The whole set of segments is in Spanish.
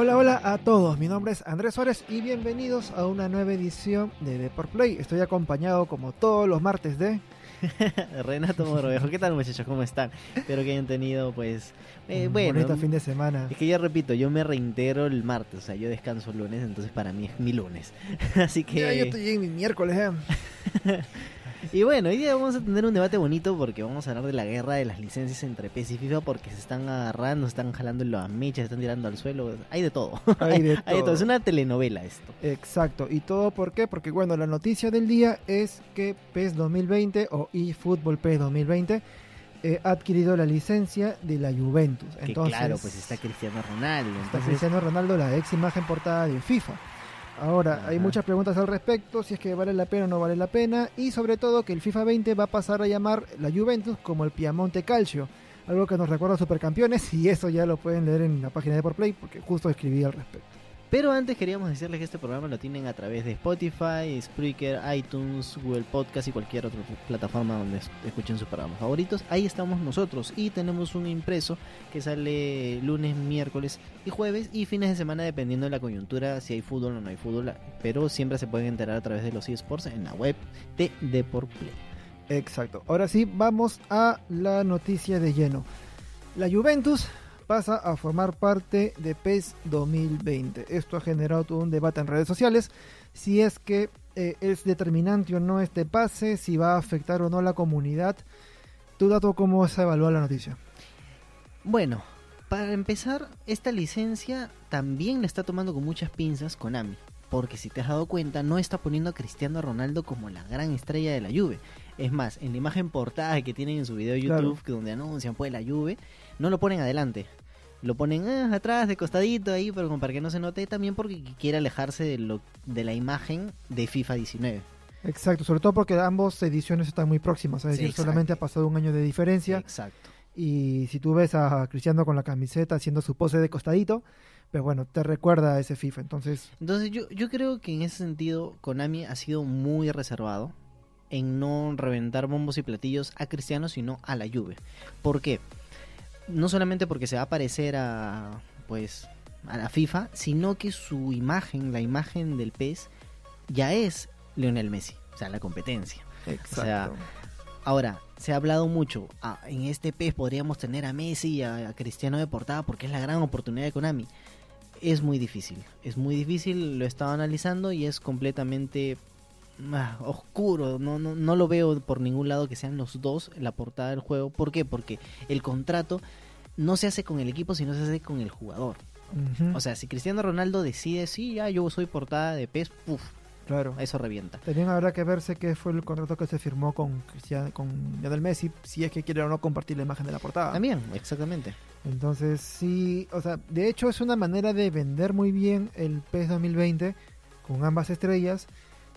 Hola, hola a todos. Mi nombre es Andrés Suárez y bienvenidos a una nueva edición de Deport Play. Estoy acompañado como todos los martes de Renato Morovejo. ¿Qué tal muchachos? ¿Cómo están? Espero que hayan tenido pues eh, un bueno, bonito fin de semana. es que ya repito, yo me reintegro el martes, o sea, yo descanso el lunes, entonces para mí es mi lunes. Así que Ya, yo estoy en mi miércoles. eh. Y bueno, hoy día vamos a tener un debate bonito porque vamos a hablar de la guerra de las licencias entre PES y FIFA porque se están agarrando, se están jalando en las mechas, se están tirando al suelo, hay de todo. Hay de Hay de todo, todo. es una telenovela esto. Exacto. ¿Y todo por qué? Porque bueno, la noticia del día es que PES 2020 o eFootball PES 2020 eh, ha adquirido la licencia de la Juventus. Que Entonces, claro, pues está Cristiano Ronaldo, está Cristiano Ronaldo, la ex imagen portada de FIFA. Ahora, hay muchas preguntas al respecto, si es que vale la pena o no vale la pena, y sobre todo que el FIFA 20 va a pasar a llamar la Juventus como el Piamonte Calcio, algo que nos recuerda a Supercampeones, y eso ya lo pueden leer en la página de Por Play, porque justo escribí al respecto. Pero antes queríamos decirles que este programa lo tienen a través de Spotify, Spreaker, iTunes, Google Podcast y cualquier otra plataforma donde es- escuchen sus programas favoritos. Ahí estamos nosotros y tenemos un impreso que sale lunes, miércoles y jueves y fines de semana dependiendo de la coyuntura, si hay fútbol o no hay fútbol. Pero siempre se pueden enterar a través de los eSports en la web de Deportplay. Exacto. Ahora sí, vamos a la noticia de lleno. La Juventus pasa a formar parte de PES 2020. Esto ha generado todo un debate en redes sociales. Si es que eh, es determinante o no este pase, si va a afectar o no a la comunidad. ¿Tu dato cómo se evalúa la noticia? Bueno, para empezar, esta licencia también la está tomando con muchas pinzas Konami. Porque si te has dado cuenta, no está poniendo a Cristiano Ronaldo como la gran estrella de la Juve. Es más, en la imagen portada que tienen en su video de Claro. YouTube, que donde anuncian pues la Juve, no lo ponen adelante. Lo ponen ah, atrás, de costadito ahí, pero como para que no se note, también porque quiere alejarse de, lo, de la imagen de FIFA 19. Exacto, sobre todo porque ambas ediciones están muy próximas, es Sí, decir, exacto. solamente ha pasado un año de diferencia. Exacto. Y si tú ves a Cristiano con la camiseta haciendo su pose de costadito, pues bueno, te recuerda a ese FIFA. Entonces, Entonces yo, yo creo que en ese sentido Konami ha sido muy reservado en no reventar bombos y platillos a Cristiano, sino a la Juve. ¿Por qué? No solamente porque se va a parecer a pues a la FIFA, sino que su imagen, la imagen del PES, ya es Lionel Messi, o sea, la competencia. exacto. sea, Ahora, se ha hablado mucho, ah, en este PES podríamos tener a Messi y a, a Cristiano de portada porque es la gran oportunidad de Konami. Es muy difícil, es muy difícil, lo he estado analizando y es completamente ah, oscuro, no, no, no lo veo por ningún lado que sean los dos la portada del juego. ¿Por qué? Porque el contrato no se hace con el equipo, sino se hace con el jugador. O sea, si Cristiano Ronaldo decide, sí, ya yo soy portada de PES, puff, claro. eso revienta. También habrá que verse qué fue el contrato que se firmó con Cristiano, con Lionel Messi, si es que quiere o no compartir la imagen de la portada. También, exactamente. Entonces, sí, o sea, de hecho es una manera de vender muy bien el PES 2020 con ambas estrellas.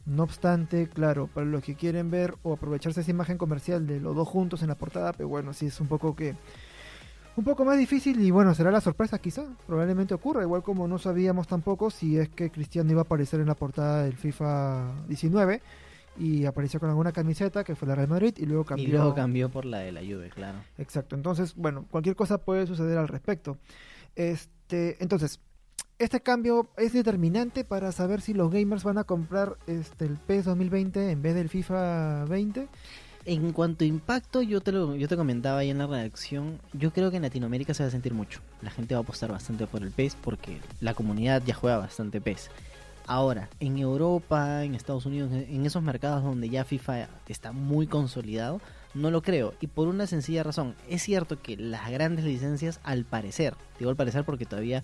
No obstante, claro, para los que quieren ver o aprovecharse esa imagen comercial de los dos juntos en la portada, pero bueno, sí es un poco que un poco más difícil y bueno, será la sorpresa quizá, probablemente ocurra, igual como no sabíamos tampoco si es que Cristiano iba a aparecer en la portada del FIFA 19 y apareció con alguna camiseta que fue la Real Madrid y luego cambió Y luego cambió por la de la Juve, claro. Exacto, entonces, bueno, cualquier cosa puede suceder al respecto. Este, entonces, este cambio es determinante para saber si los gamers van a comprar este el PES 2020 en vez del FIFA 20. En cuanto a impacto, yo te lo yo te comentaba ahí en la redacción, yo creo que en Latinoamérica se va a sentir mucho. La gente va a apostar bastante por el PES porque la comunidad ya juega bastante PES. Ahora, en Europa, en Estados Unidos, en esos mercados donde ya FIFA está muy consolidado, no lo creo. Y por una sencilla razón. Es cierto que las grandes licencias, al parecer, digo al parecer porque todavía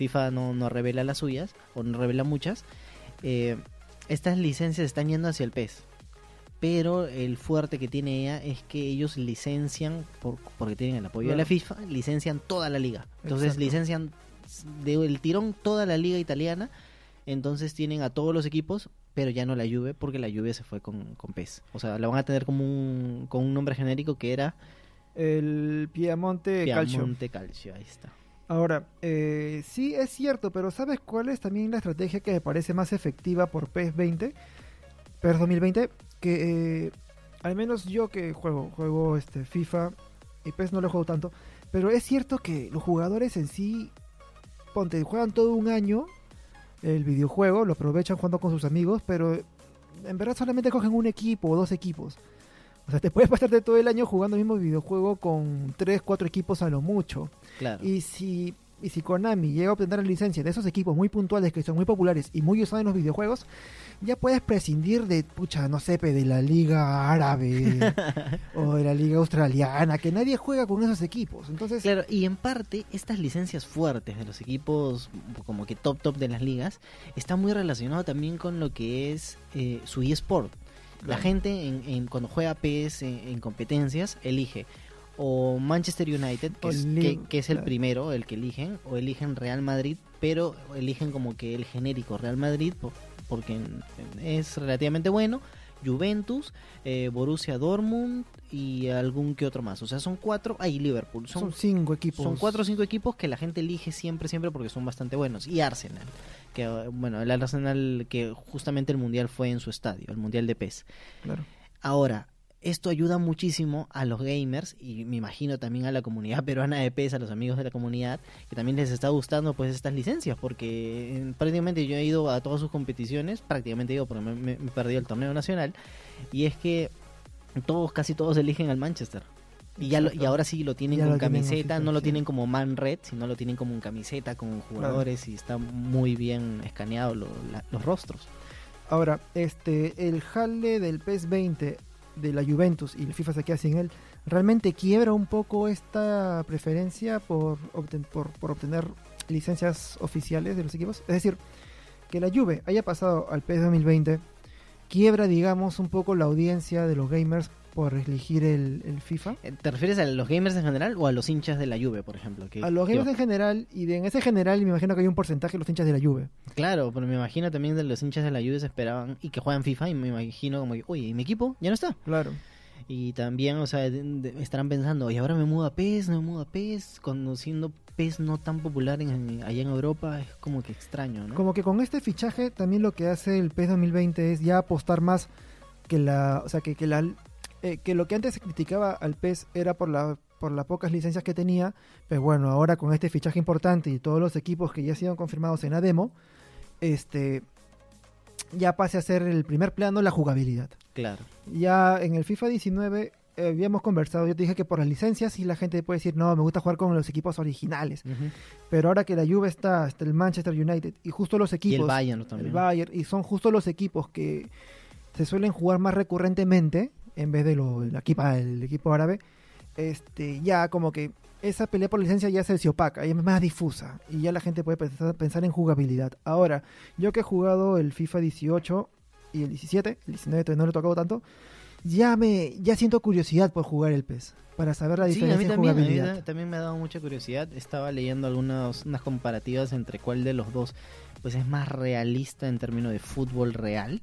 FIFA no, no revela las suyas, o no revela muchas, eh, estas licencias están yendo hacia el PES. Pero el fuerte que tiene ella es que ellos licencian, por, porque tienen el apoyo de la. FIFA, licencian toda la liga. Entonces Exacto. licencian del tirón toda la liga italiana. Entonces tienen a todos los equipos, pero ya no la Juve, porque la Juve se fue con, con PES. O sea, la van a tener como un, con un nombre genérico que era El Piemonte Calcio. Piemonte Calcio. Ahí está. Ahora, eh, sí es cierto, pero ¿sabes cuál es también la estrategia que me parece más efectiva por PES 20? PES 2020, que eh, al menos yo que juego, juego este FIFA y PES no lo juego tanto, pero es cierto que los jugadores en sí ponte, juegan todo un año el videojuego, lo aprovechan jugando con sus amigos, pero en verdad solamente cogen un equipo o dos equipos. O sea, te puedes pasarte todo el año jugando el mismo videojuego con tres, cuatro equipos a lo mucho. Claro. Y si, y si Konami llega a obtener la licencia de esos equipos muy puntuales que son muy populares y muy usados en los videojuegos, ya puedes prescindir de, pucha, no sé, de la liga árabe o de la liga australiana, que nadie juega con esos equipos. Entonces, Claro, y en parte estas licencias fuertes de los equipos como que top top de las ligas está muy relacionado también con lo que es eh, su eSport. La gente en, en- cuando juega PS en, en competencias elige o Manchester United, que es, que- que es el primero, el que eligen, o eligen Real Madrid, pero eligen como que el genérico Real Madrid po- porque es relativamente bueno. Juventus, eh, Borussia Dortmund y algún que otro más. O sea, son cuatro. Ahí Liverpool. son Son, cinco equipos. son cuatro o cinco equipos que la gente elige siempre, siempre porque son bastante buenos. Y Arsenal. Que, eh, bueno, el Arsenal que justamente el Mundial fue en su estadio, el Mundial de PES. Claro. Ahora, esto ayuda muchísimo a los gamers y me imagino también a la comunidad peruana de PES, a los amigos de la comunidad, que también les está gustando pues estas licencias, porque eh, prácticamente yo he ido a todas sus competiciones, prácticamente he ido porque me, me, me perdí el torneo nacional, y es que todos, casi todos eligen al Manchester. Y, ya lo- y ahora sí lo tienen Ya con lo camiseta, no lo tienen como man red, sino lo tienen como en camiseta, con jugadores y está muy bien escaneado lo- la- los rostros. Ahora, este, el jale del PES 20 de la Juventus y el FIFA se queda sin él, ¿realmente quiebra un poco esta preferencia por, obten- por, por obtener licencias oficiales de los equipos? Es decir, que la Juve haya pasado al PES 2020, quiebra, digamos, un poco la audiencia de los gamers por elegir el, el FIFA. Eh, ¿Te refieres a los gamers en general o a los hinchas de la Juve, por ejemplo? Que, A los gamers en general, y de, en ese general me imagino que hay un porcentaje de los hinchas de la Juve. Claro, pero me imagino también de los hinchas de la Juve se esperaban y que juegan FIFA y me imagino como que, oye, ¿y mi equipo ya no está? Claro. Y también, o sea, de- de- estarán pensando, oye, ahora me mudo a PES, no me mudo a PES, conociendo PES no tan popular en, allá en Europa, es como que extraño, ¿no? Como que con este fichaje también lo que hace el PES 2020 es ya apostar más que la, o sea, que, que la eh, que lo que antes se criticaba al PES era por la por las pocas licencias que tenía, pero bueno, ahora con este fichaje importante y todos los equipos que ya han sido confirmados en la demo, este ya pase a ser el primer plano la jugabilidad. Claro. Ya en el FIFA 19 eh, habíamos conversado, yo te dije que por las licencias y la gente puede decir, no, me gusta jugar con los equipos originales. Pero ahora que la Juve está, está el Manchester United y justo los Y equipos el Bayern también. el Bayern, y son justo los equipos que se suelen jugar más recurrentemente en vez de lo, el, equipo, el equipo árabe. Este, ya como que esa pelea por licencia ya se opaca, ya es más difusa y ya la gente puede pensar, pensar en jugabilidad. Ahora, yo que he jugado el FIFA 18 y el 17, el 19 todavía no le he tocado tanto, ya me ya siento curiosidad por jugar el PES para saber la Sí, a diferencia mí también, a mí jugabilidad. ta- también me ha dado mucha curiosidad. Estaba leyendo algunas unas comparativas entre cuál de los dos pues es más realista en términos de fútbol real.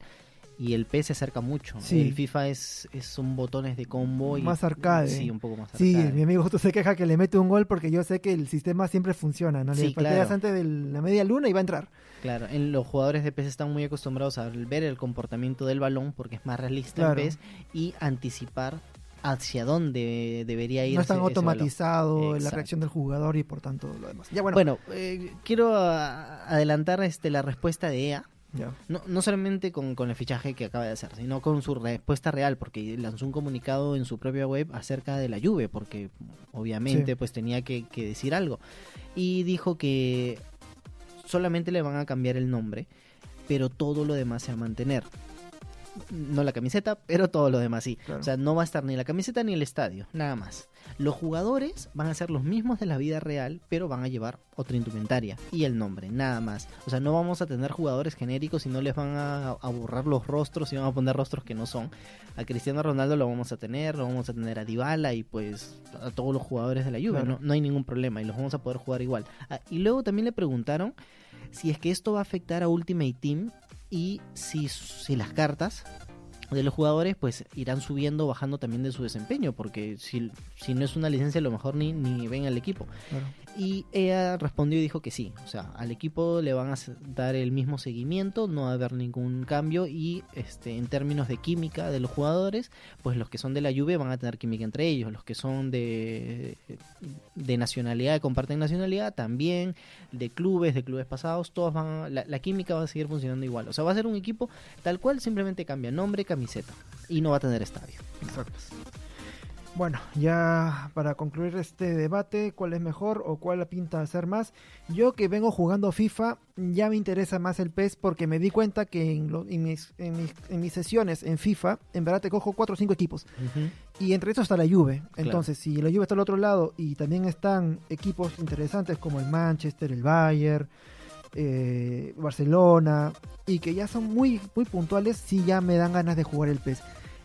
Y el PES se acerca mucho. Sí. El FIFA es, es son botones de combo y Más arcade. Sí, un poco más Sí, arcade. mi amigo justo se queja que le mete un gol porque yo sé que el sistema siempre funciona, ¿no? Sí, le pateas claro. antes de la media luna y va a entrar. Claro, en los jugadores de PES están muy acostumbrados a ver el comportamiento del balón porque es más realista Claro. en PES y anticipar hacia dónde debería ir. no es tan automatizado la reacción del jugador y por tanto lo demás. Ya bueno, Bueno, eh, quiero ah, adelantar este la respuesta de EA. No, no solamente con, con el fichaje que acaba de hacer, sino con su respuesta real, porque lanzó un comunicado en su propia web acerca de la Juve, porque obviamente Sí. pues tenía que, que decir algo. Y dijo que solamente le van a cambiar el nombre, pero todo lo demás se va a mantener. No la camiseta, pero todo lo demás sí. Claro. O sea, no va a estar ni la camiseta ni el estadio, nada más. Los jugadores van a ser los mismos de la vida real, pero van a llevar otra indumentaria y el nombre, nada más. O sea, no vamos a tener jugadores genéricos y no les van a, a borrar los rostros y van a poner rostros que no son. A Cristiano Ronaldo lo vamos a tener, lo vamos a tener a Dybala y pues a todos los jugadores de la Juve. Claro. No, no hay ningún problema y los vamos a poder jugar igual. Ah, y luego también le preguntaron si es que esto va a afectar a Ultimate Team y si, si las cartas de los jugadores pues irán subiendo bajando también de su desempeño porque si, si no es una licencia a lo mejor ni, ni ven al equipo Claro. y ella respondió y dijo que sí o sea al equipo le van a dar el mismo seguimiento no va a haber ningún cambio y este en términos de química de los jugadores pues los que son de la Juve van a tener química entre ellos los que son de de nacionalidad que comparten nacionalidad también de clubes de clubes pasados todos van la, la química va a seguir funcionando igual o sea va a ser un equipo tal cual simplemente cambia nombre camiseta y no va a tener estadio Exacto. Bueno, ya para concluir este debate, ¿cuál es mejor o cuál la pinta hacer más? Yo que vengo jugando FIFA, ya me interesa más el PES porque me di cuenta que en, lo- en mis, en, mis, en mis sesiones en FIFA, en verdad te cojo 4 o 5 equipos. Y entre estos está la Juve. Entonces, si la Juve está al otro lado y también están equipos interesantes como el Manchester, el Bayern, eh, Barcelona, y que ya son muy, muy puntuales, sí ya me dan ganas de jugar el PES.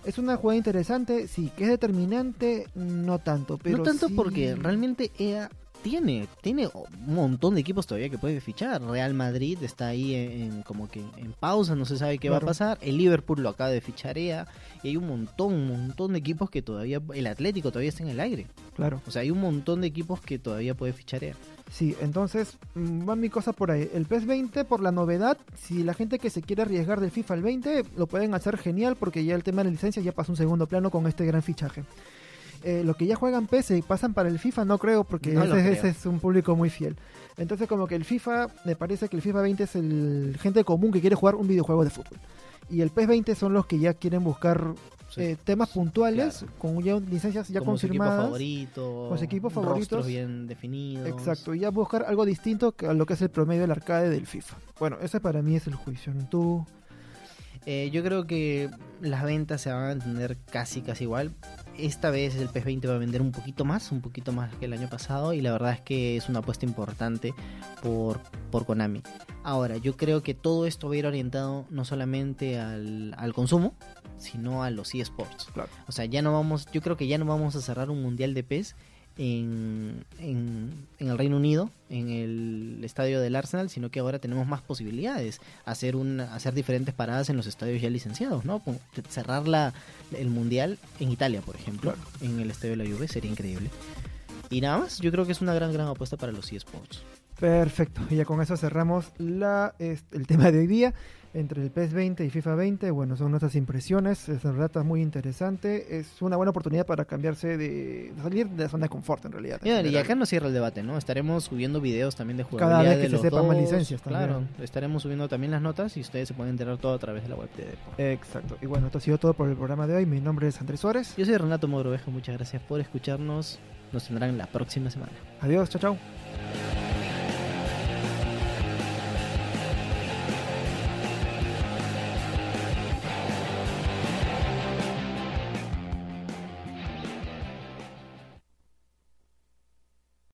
Es una jugada interesante, sí, que es determinante, no tanto. Pero no tanto sí- porque realmente EA tiene tiene un montón de equipos todavía que puede fichar. Real Madrid está ahí en, en como que en pausa, no se sabe qué va a pasar. El Liverpool lo acaba de fichar y hay un montón, un montón de equipos que todavía el Atlético todavía está en el aire. Claro, O sea, hay un montón de equipos que todavía puede fichar EA. sí, entonces mm, va mi cosa por ahí. El PES 20 por la novedad, si la gente que se quiere arriesgar del FIFA al 20, lo pueden hacer genial porque ya el tema de la licencia ya pasa un segundo plano con este gran fichaje. Eh, lo que ya juegan PS y pasan para el FIFA no creo porque No ese, es un público muy fiel. Entonces como que el FIFA, me parece que el FIFA 20 es el gente común que quiere jugar un videojuego de fútbol. Y el PES 20 son los que ya quieren buscar Sí. eh, temas puntuales Claro. con ya licencias ya Como su confirmadas. favorito, con su equipo favoritos. bien definidos. Exacto, y ya buscar algo distinto a lo que es el promedio del arcade del FIFA. Bueno, ese para mí es el juicio. Tú, Eh, yo creo que las ventas se van a entender casi casi igual. Esta vez el PES 20 va a vender un poquito más, un poquito más que el año pasado y la verdad es que es una apuesta importante por, por Konami. Ahora, yo creo que todo esto va a ir orientado no solamente al, al consumo, sino a los eSports. Claro. O sea, ya no vamos, yo creo que ya no vamos a cerrar un mundial de PES en, en, en el Reino Unido, en el estadio del Arsenal, sino que ahora tenemos más posibilidades, hacer un, hacer diferentes paradas en los estadios ya licenciados, ¿no? Cerrar la, el mundial en Italia, por ejemplo, en el estadio de la Juve, sería increíble. Y nada más, yo creo que es una gran, gran apuesta para los eSports. Perfecto. Y ya con eso cerramos la, es- el tema de hoy día. Entre el PES 20 y FIFA 20, bueno, son nuestras impresiones. Es en está muy interesante. Es una buena oportunidad para cambiarse de, de salir de la zona de confort, en realidad. en Y, acá no cierra el debate, ¿no? Estaremos subiendo videos también de Cada jugabilidad vez que de se los sepan más licencias también. Claro, estaremos subiendo también las notas y ustedes se pueden enterar todo a través de la web de Depor. Exacto. Y bueno, esto ha sido todo por el programa de hoy. Mi nombre es Andrés Suárez. Yo soy Renato Mogrovejo, muchas gracias por escucharnos. Nos tendrán la próxima semana. Adiós, chao, chao.